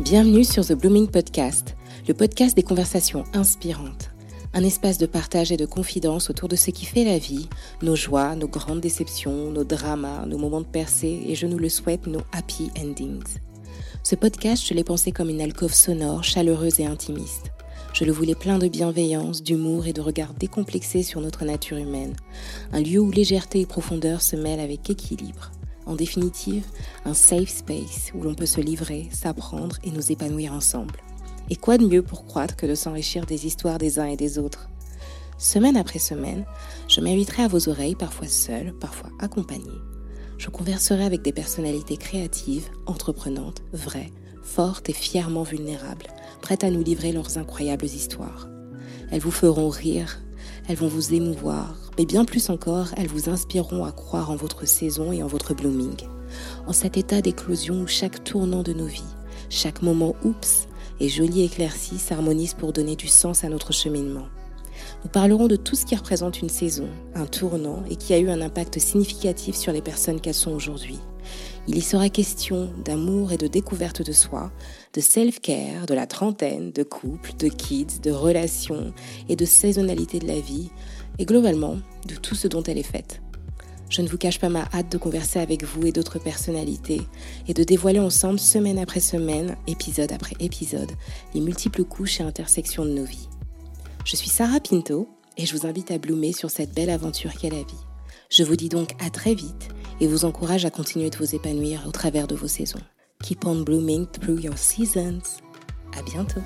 Bienvenue sur The Blooming Podcast, le podcast des conversations inspirantes. Un espace de partage et de confidence autour de ce qui fait la vie, nos joies, nos grandes déceptions, nos dramas, nos moments de percée et je nous le souhaite, nos happy endings. Ce podcast, je l'ai pensé comme une alcôve sonore, chaleureuse et intimiste. Je le voulais plein de bienveillance, d'humour et de regard décomplexé sur notre nature humaine. Un lieu où légèreté et profondeur se mêlent avec équilibre. En définitive, un safe space où l'on peut se livrer, s'apprendre et nous épanouir ensemble. Et quoi de mieux pour croître que de s'enrichir des histoires des uns et des autres? Semaine après semaine, je m'inviterai à vos oreilles, parfois seule, parfois accompagnée. Je converserai avec des personnalités créatives, entreprenantes, vraies, fortes et fièrement vulnérables, prêtes à nous livrer leurs incroyables histoires. Elles vous feront rire, elles vont vous émouvoir, mais bien plus encore, elles vous inspireront à croire en votre saison et en votre blooming. En cet état d'éclosion où chaque tournant de nos vies, chaque moment oups et joli éclairci s'harmonise pour donner du sens à notre cheminement. Nous parlerons de tout ce qui représente une saison, un tournant et qui a eu un impact significatif sur les personnes qu'elles sont aujourd'hui. Il y sera question d'amour et de découverte de soi, de self-care, de la trentaine, de couple, de kids, de relations et de saisonnalité de la vie, et globalement de tout ce dont elle est faite. Je ne vous cache pas ma hâte de converser avec vous et d'autres personnalités et de dévoiler ensemble semaine après semaine, épisode après épisode, les multiples couches et intersections de nos vies. Je suis Sarah Pinto et je vous invite à bloomer sur cette belle aventure qu'est la vie. Je vous dis donc à très vite et vous encourage à continuer de vous épanouir au travers de vos saisons. Keep on blooming through your seasons. À bientôt.